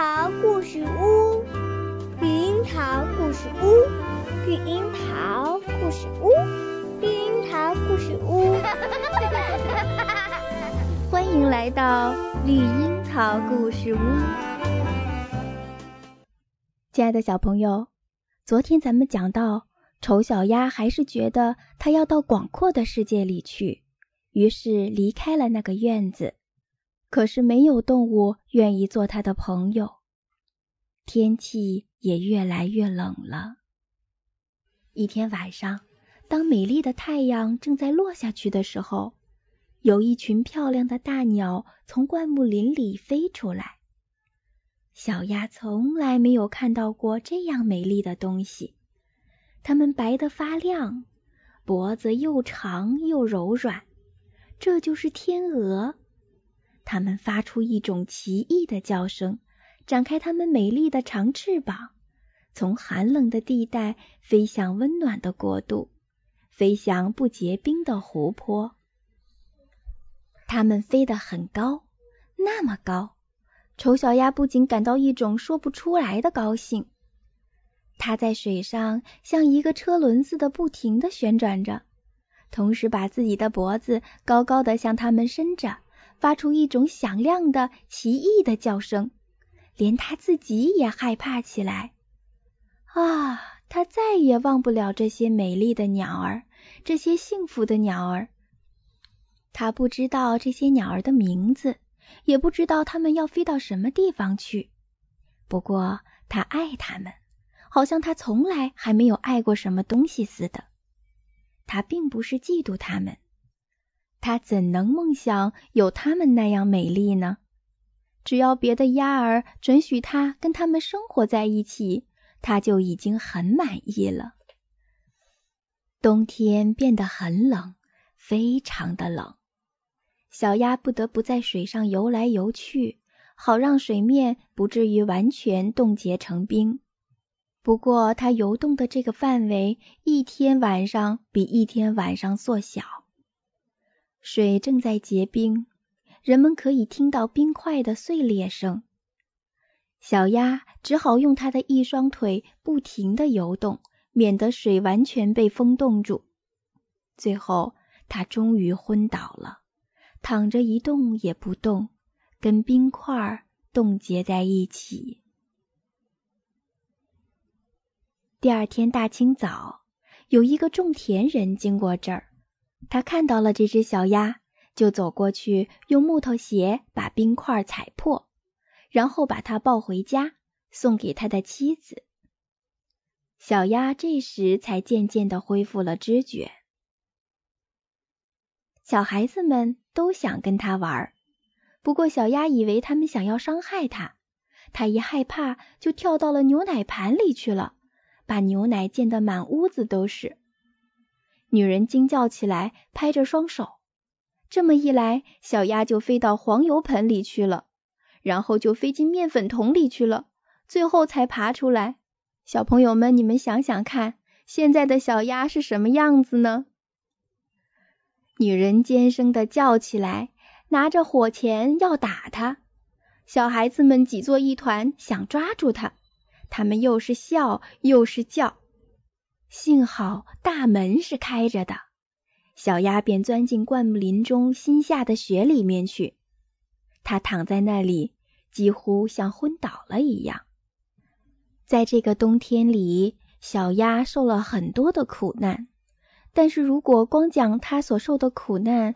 桃故事屋，绿樱桃故事屋，绿樱桃故事屋，绿樱桃故事屋。欢迎来到绿樱桃故事屋。亲爱的小朋友，昨天咱们讲到，丑小鸭还是觉得它要到广阔的世界里去，于是离开了那个院子。可是没有动物愿意做它的朋友，天气也越来越冷了。一天晚上，当美丽的太阳正在落下去的时候，有一群漂亮的大鸟从灌木林里飞出来。小鸭从来没有看到过这样美丽的东西，它们白得发亮，脖子又长又柔软，这就是天鹅。它们发出一种奇异的叫声，展开它们美丽的长翅膀，从寒冷的地带飞向温暖的国度，飞向不结冰的湖泊。它们飞得很高，那么高，丑小鸭不仅感到一种说不出来的高兴。它在水上像一个车轮似的不停地旋转着，同时把自己的脖子高高的向它们伸着。发出一种响亮的、奇异的叫声，连他自己也害怕起来。啊，他再也忘不了这些美丽的鸟儿，这些幸福的鸟儿。他不知道这些鸟儿的名字，也不知道它们要飞到什么地方去。不过，他爱它们，好像他从来还没有爱过什么东西似的。他并不是嫉妒它们。他怎能梦想有他们那样美丽呢？只要别的鸭儿准许他跟他们生活在一起，他就已经很满意了。冬天变得很冷，非常的冷，小鸭不得不在水上游来游去，好让水面不至于完全冻结成冰。不过，它游动的这个范围一天晚上比一天晚上缩小。水正在结冰，人们可以听到冰块的碎裂声。小鸭只好用它的一双腿不停地游动，免得水完全被风冻住。最后，它终于昏倒了，躺着一动也不动，跟冰块冻结在一起。第二天大清早，有一个种田人经过这儿。他看到了这只小鸭，就走过去，用木头鞋把冰块踩破，然后把它抱回家，送给他的妻子。小鸭这时才渐渐的恢复了知觉。小孩子们都想跟它玩，不过小鸭以为他们想要伤害它，它一害怕就跳到了牛奶盘里去了，把牛奶溅得满屋子都是。女人惊叫起来，拍着双手。这么一来，小鸭就飞到黄油盆里去了，然后就飞进面粉桶里去了，最后才爬出来。小朋友们，你们想想看，现在的小鸭是什么样子呢？女人尖声的叫起来，拿着火钳要打它。小孩子们挤作一团，想抓住它。他们又是笑又是叫。幸好大门是开着的，小鸭便钻进灌木林中新下的雪里面去。它躺在那里，几乎像昏倒了一样。在这个冬天里，小鸭受了很多的苦难。但是如果光讲它所受的苦难，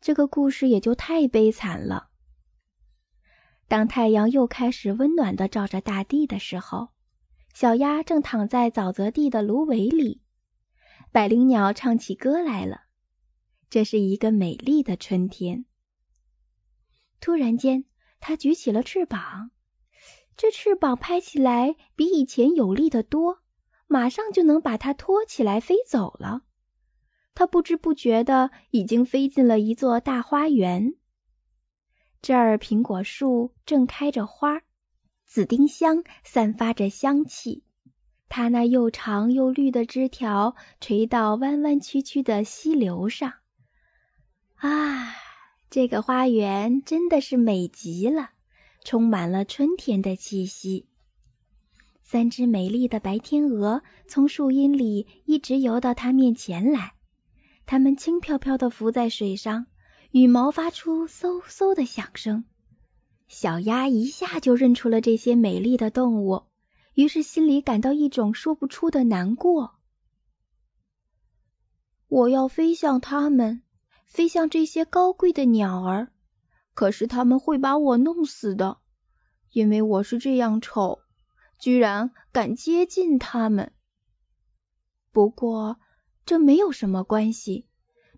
这个故事也就太悲惨了。当太阳又开始温暖的照着大地的时候，小鸭正躺在沼泽地的芦苇里，百灵鸟唱起歌来了。这是一个美丽的春天。突然间，它举起了翅膀，这翅膀拍起来比以前有力的多，马上就能把它托起来飞走了。它不知不觉的已经飞进了一座大花园，这儿苹果树正开着花。紫丁香散发着香气，它那又长又绿的枝条垂到弯弯曲曲的溪流上。啊，这个花园真的是美极了，充满了春天的气息。三只美丽的白天鹅从树荫里一直游到它面前来，它们轻飘飘地浮在水上，羽毛发出嗖嗖的响声。小鸭一下就认出了这些美丽的动物，于是心里感到一种说不出的难过。我要飞向它们，飞向这些高贵的鸟儿，可是他们会把我弄死的，因为我是这样丑。居然敢接近他们！不过这没有什么关系，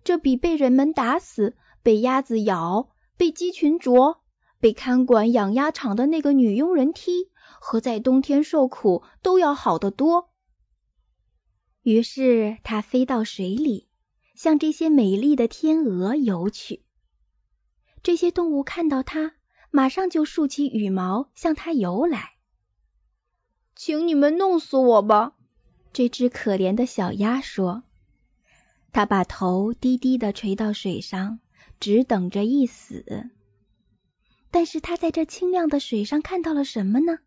这比被人们打死、被鸭子咬、被鸡群啄、被看管养鸭场的那个女佣人踢和在冬天受苦都要好得多。于是它飞到水里，向这些美丽的天鹅游去。这些动物看到它，马上就竖起羽毛向它游来。请你们弄死我吧！这只可怜的小鸭说。它把头低低的垂到水上，只等着一死。但是他在这清亮的水上看到了什么呢？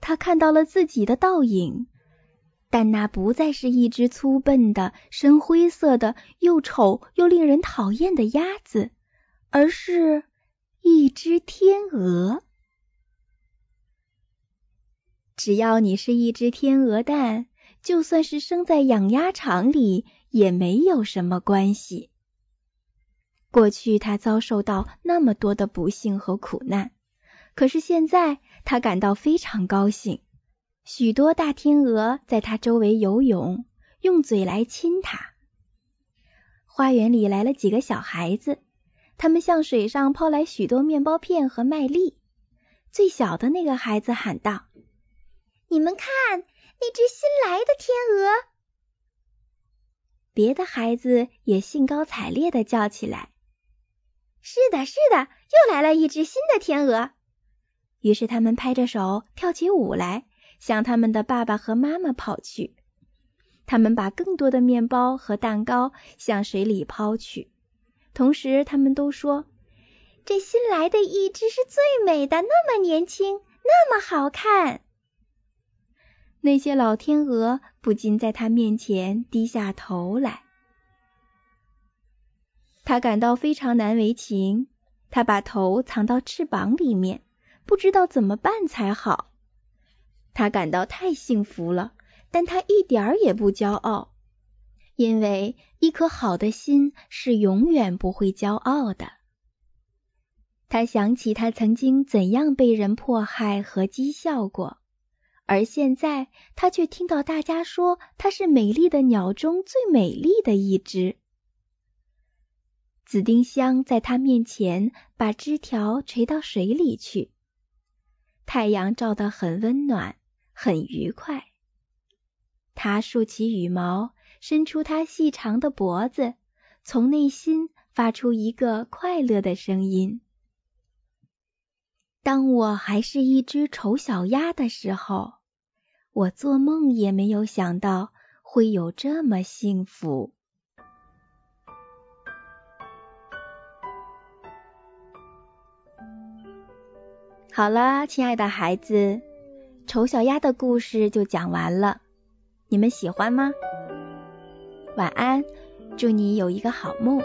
他看到了自己的倒影，但那不再是一只粗笨的、深灰色的、又丑又令人讨厌的鸭子，而是一只天鹅。只要你是一只天鹅蛋，就算是生在养鸭场里，也没有什么关系。过去他遭受到那么多的不幸和苦难，可是现在他感到非常高兴。许多大天鹅在他周围游泳，用嘴来亲他。花园里来了几个小孩子，他们向水上抛来许多面包片和麦粒。最小的那个孩子喊道。你们看，那只新来的天鹅！别的孩子也兴高采烈的叫起来：“是的，是的，又来了一只新的天鹅！”于是他们拍着手跳起舞来，向他们的爸爸和妈妈跑去。他们把更多的面包和蛋糕向水里抛去，同时他们都说：“这新来的一只是最美的，那么年轻，那么好看。”那些老天鹅不禁在他面前低下头来，他感到非常难为情。他把头藏到翅膀里面，不知道怎么办才好。他感到太幸福了，但他一点儿也不骄傲，因为一颗好的心是永远不会骄傲的。他想起他曾经怎样被人迫害和讥笑过。而现在，他却听到大家说他是美丽的鸟中最美丽的一只。紫丁香在他面前把枝条垂到水里去，太阳照得很温暖，很愉快。它竖起羽毛，伸出它细长的脖子，从内心发出一个快乐的声音。当我还是一只丑小鸭的时候。我做梦也没有想到会有这么幸福。好了，亲爱的孩子，丑小鸭的故事就讲完了，你们喜欢吗？晚安，祝你有一个好梦。